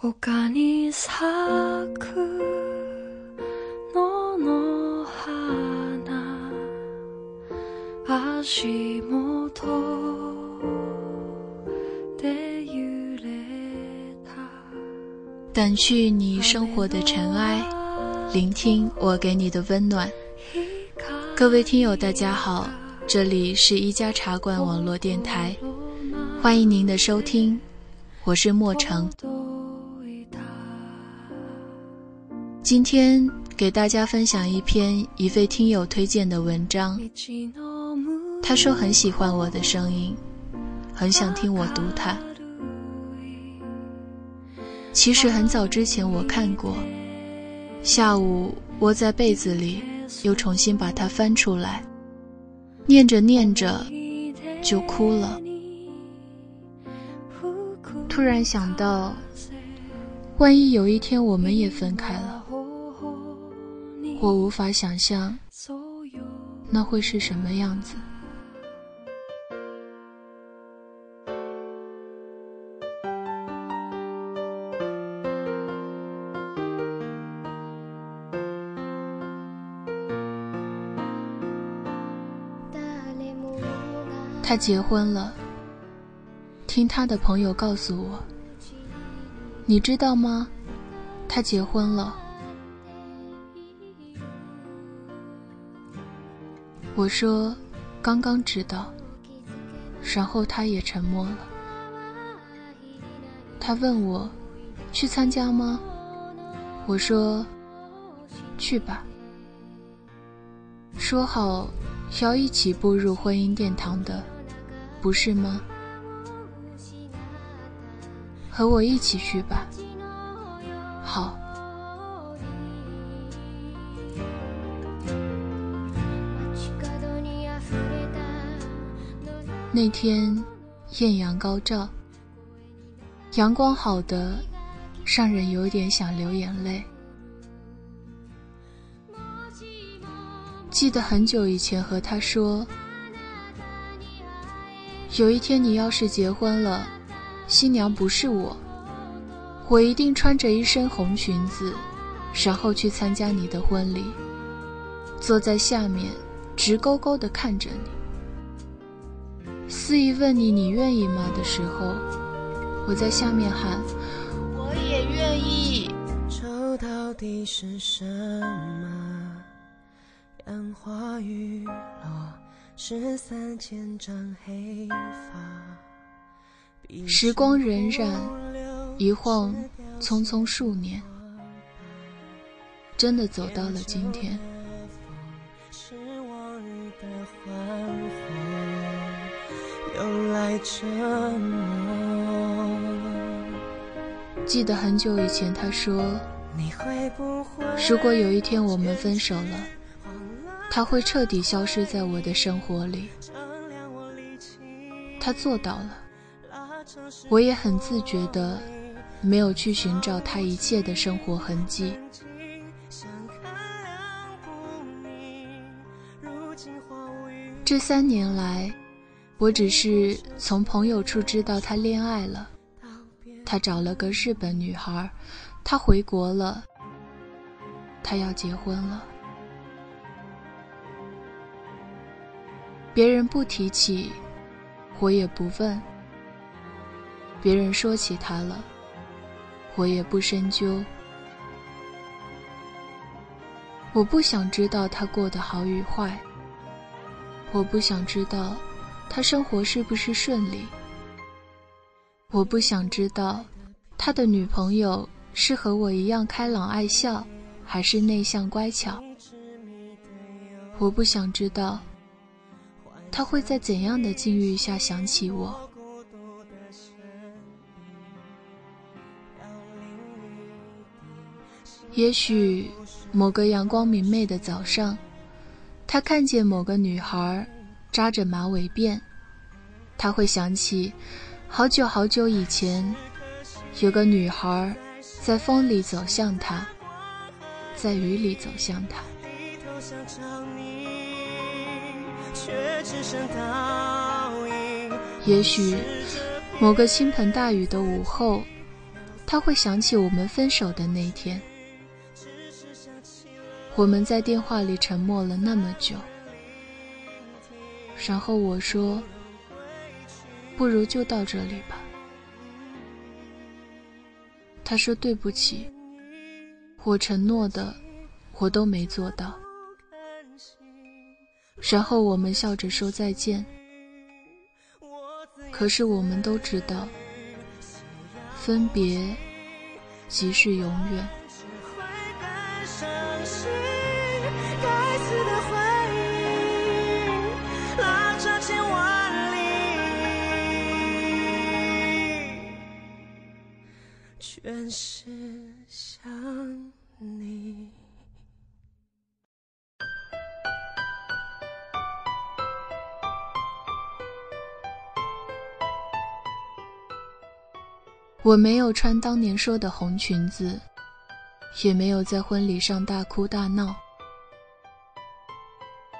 掸去你生活的尘埃，聆听我给你的温暖。各位听友，大家好，这里是一家茶馆网络电台，欢迎您的收听，我是莫成。今天给大家分享一篇一位听友推荐的文章。他说很喜欢我的声音，很想听我读它。其实很早之前我看过，下午窝在被子里，又重新把它翻出来，念着念着就哭了。突然想到，万一有一天我们也分开了，我无法想象那会是什么样子。他结婚了，听他的朋友告诉我。你知道吗？他结婚了。我说，刚刚知道。然后他也沉默了。他问我，去参加吗？我说，去吧。说好要一起步入婚姻殿堂的。不是吗？和我一起去吧。好。那天艳阳高照，阳光好的让人有点想流眼泪。记得很久以前和他说。有一天你要是结婚了，新娘不是我，我一定穿着一身红裙子，然后去参加你的婚礼，坐在下面，直勾勾地看着你。司仪问你你愿意吗的时候，我在下面喊，我也愿意。愁到底是什么？烟花雨落。十三千丈黑发。时光荏苒，一晃匆匆数年，真的走到了今天。记得很久以前，他说：“如果有一天我们分手了。”他会彻底消失在我的生活里，他做到了，我也很自觉的，没有去寻找他一切的生活痕迹。这三年来，我只是从朋友处知道他恋爱了，他找了个日本女孩，他回国了，他要结婚了。别人不提起，我也不问；别人说起他了，我也不深究。我不想知道他过得好与坏，我不想知道他生活是不是顺利，我不想知道他的女朋友是和我一样开朗爱笑，还是内向乖巧。我不想知道。他会在怎样的境遇下想起我？也许某个阳光明媚的早上，他看见某个女孩扎着马尾辫，他会想起好久好久以前，有个女孩在风里走向他，在雨里走向他。也许，某个倾盆大雨的午后，他会想起我们分手的那天。我们在电话里沉默了那么久，然后我说：“不如就到这里吧。”他说：“对不起，我承诺的，我都没做到。”然后我们笑着说再见。可是我们都知道，分别即是永远。全是想你。我没有穿当年说的红裙子，也没有在婚礼上大哭大闹。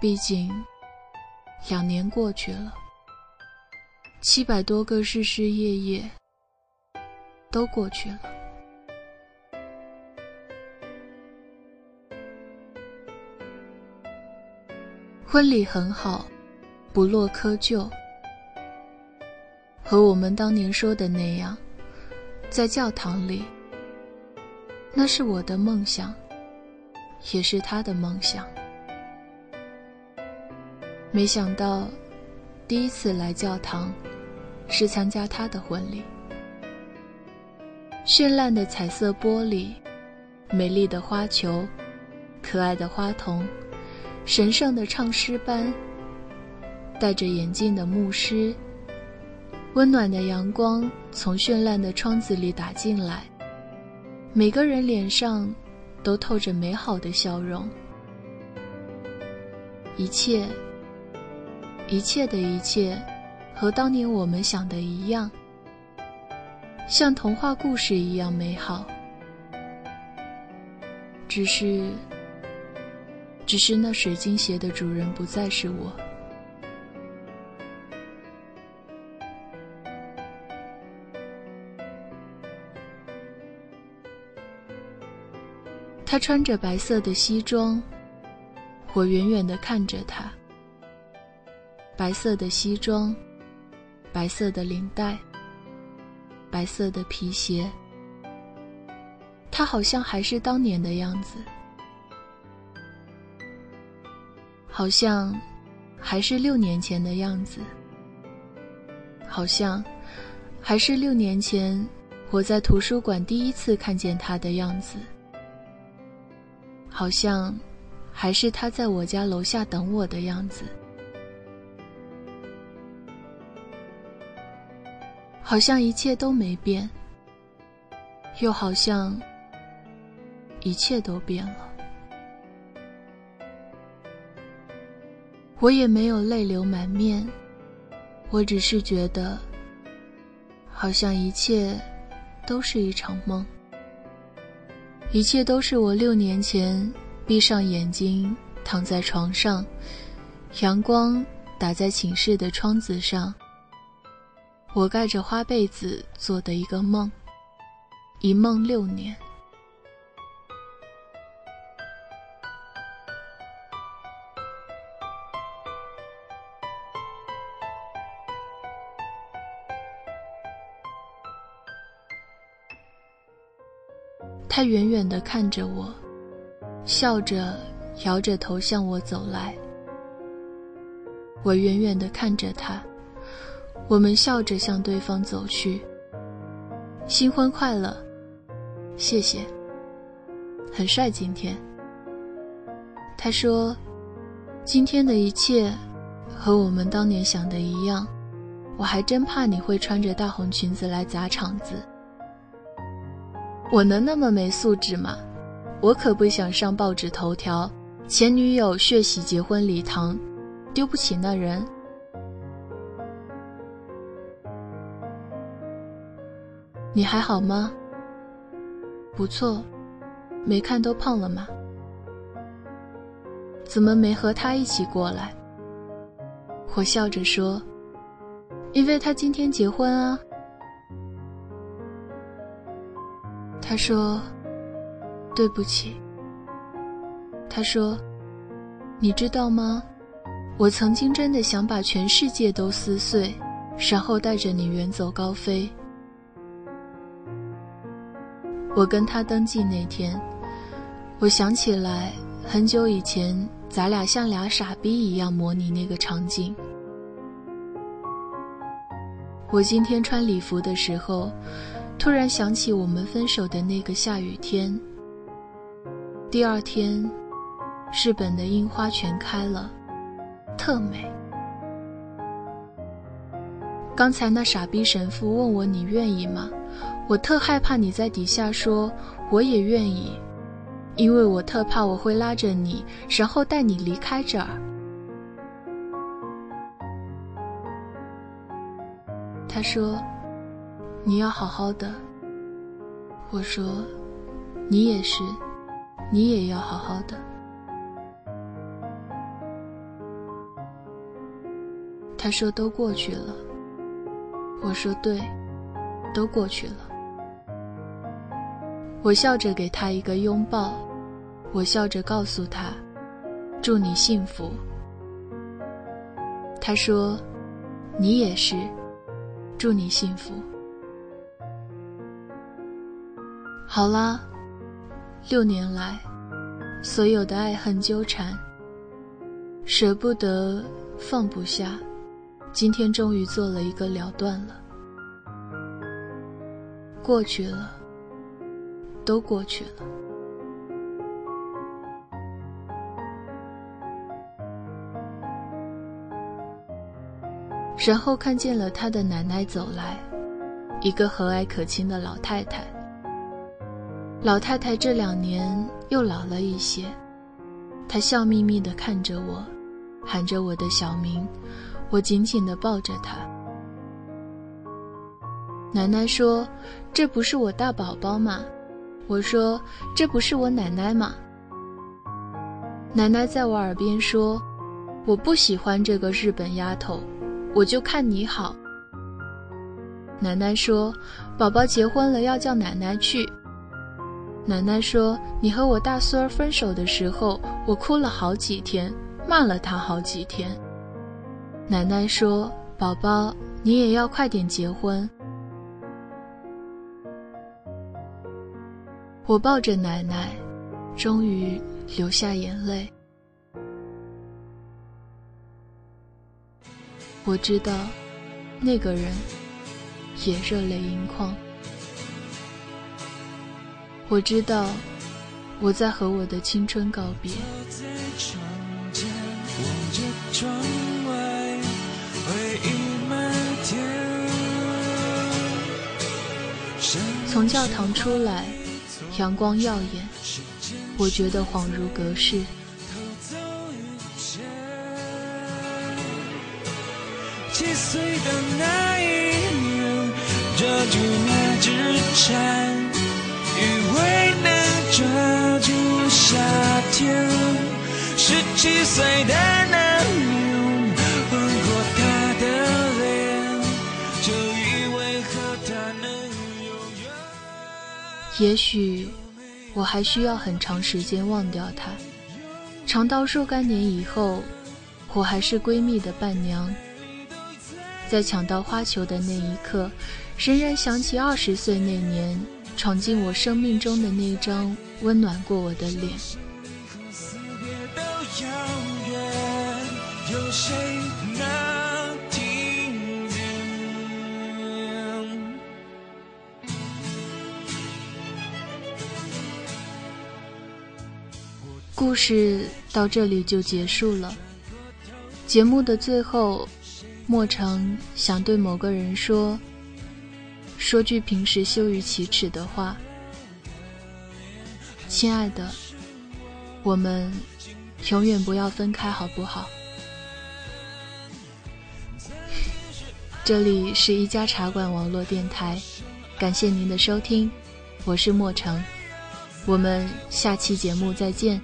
毕竟，两年过去了，七百多个日日夜夜。都过去了。婚礼很好，不落窠臼，和我们当年说的那样，在教堂里。那是我的梦想，也是他的梦想。没想到，第一次来教堂，是参加他的婚礼。绚烂的彩色玻璃，美丽的花球，可爱的花童，神圣的唱诗班，戴着眼镜的牧师。温暖的阳光从绚烂的窗子里打进来，每个人脸上都透着美好的笑容。一切，一切的一切，和当年我们想的一样。像童话故事一样美好，只是，只是那水晶鞋的主人不再是我。他穿着白色的西装，我远远的看着他。白色的西装，白色的领带。白色的皮鞋，他好像还是当年的样子，好像还是六年前的样子，好像还是六年前我在图书馆第一次看见他的样子，好像还是他在我家楼下等我的样子。好像一切都没变，又好像一切都变了。我也没有泪流满面，我只是觉得，好像一切都是一场梦，一切都是我六年前闭上眼睛躺在床上，阳光打在寝室的窗子上。我盖着花被子做的一个梦，一梦六年。他远远的看着我，笑着摇着头向我走来。我远远的看着他。我们笑着向对方走去。新婚快乐，谢谢。很帅今天。他说：“今天的一切和我们当年想的一样。”我还真怕你会穿着大红裙子来砸场子。我能那么没素质吗？我可不想上报纸头条，前女友血洗结婚礼堂，丢不起那人。你还好吗？不错，没看都胖了吗？怎么没和他一起过来？我笑着说：“因为他今天结婚啊。”他说：“对不起。”他说：“你知道吗？我曾经真的想把全世界都撕碎，然后带着你远走高飞。”我跟他登记那天，我想起来很久以前，咱俩像俩傻逼一样模拟那个场景。我今天穿礼服的时候。突然想起我们分手的那个下雨天。第二天，日本的樱花全开了，特美。刚才那傻逼神父问我你愿意吗？我特害怕你在底下说我也愿意，因为我特怕我会拉着你，然后带你离开这儿。他说。你要好好的，我说，你也是，你也要好好的。他说都过去了，我说对，都过去了。我笑着给他一个拥抱，我笑着告诉他，祝你幸福。他说，你也是，祝你幸福。好啦，六年来，所有的爱恨纠缠，舍不得，放不下，今天终于做了一个了断了。过去了，都过去了。然后看见了他的奶奶走来，一个和蔼可亲的老太太。老太太这两年又老了一些，她笑眯眯地看着我，喊着我的小名，我紧紧地抱着她。奶奶说：“这不是我大宝宝吗？”我说：“这不是我奶奶吗？”奶奶在我耳边说：“我不喜欢这个日本丫头，我就看你好。”奶奶说：“宝宝结婚了，要叫奶奶去。”奶奶说：“你和我大孙儿分手的时候，我哭了好几天，骂了他好几天。”奶奶说：“宝宝，你也要快点结婚。”我抱着奶奶，终于流下眼泪。我知道，那个人也热泪盈眶。我知道，我在和我的青春告别。从教堂出来，阳光耀眼，我觉得恍如隔世。七岁的那一年，这句那只蝉。以为能抓住夏天，十七岁的那也许我还需要很长时间忘掉他，长到若干年以后，我还是闺蜜的伴娘，在抢到花球的那一刻，仍然想起二十岁那年。闯进我生命中的那张温暖过我的脸。有谁能故事到这里就结束了。节目的最后，莫成想对某个人说。说句平时羞于启齿的话，亲爱的，我们永远不要分开，好不好？这里是一家茶馆网络电台，感谢您的收听，我是莫成，我们下期节目再见。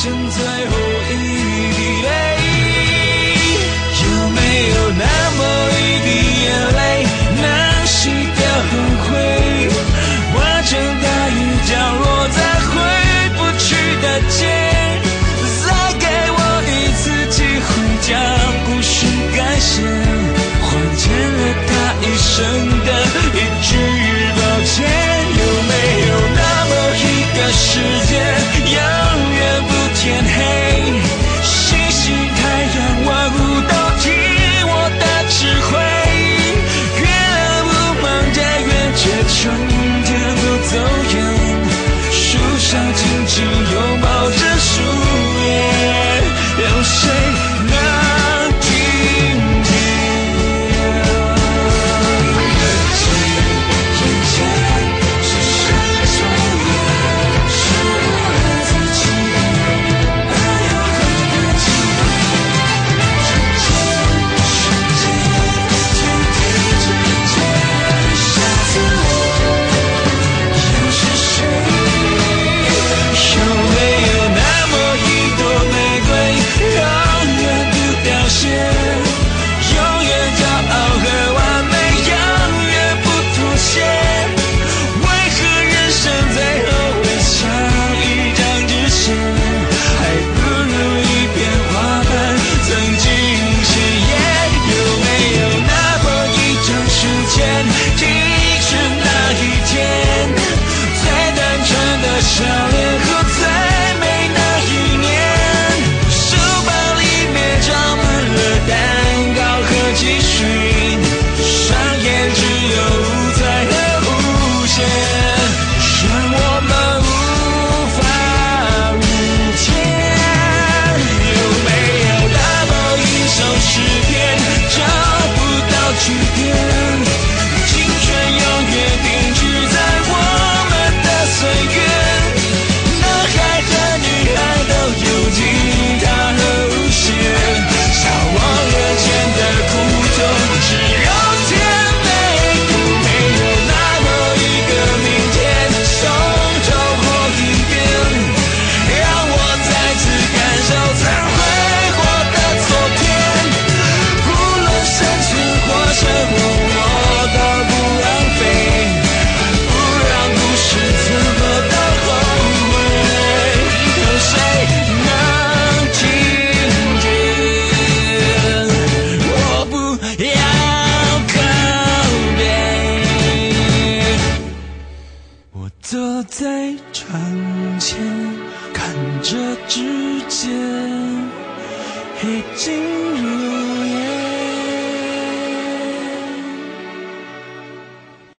剩最后一滴泪有没有那么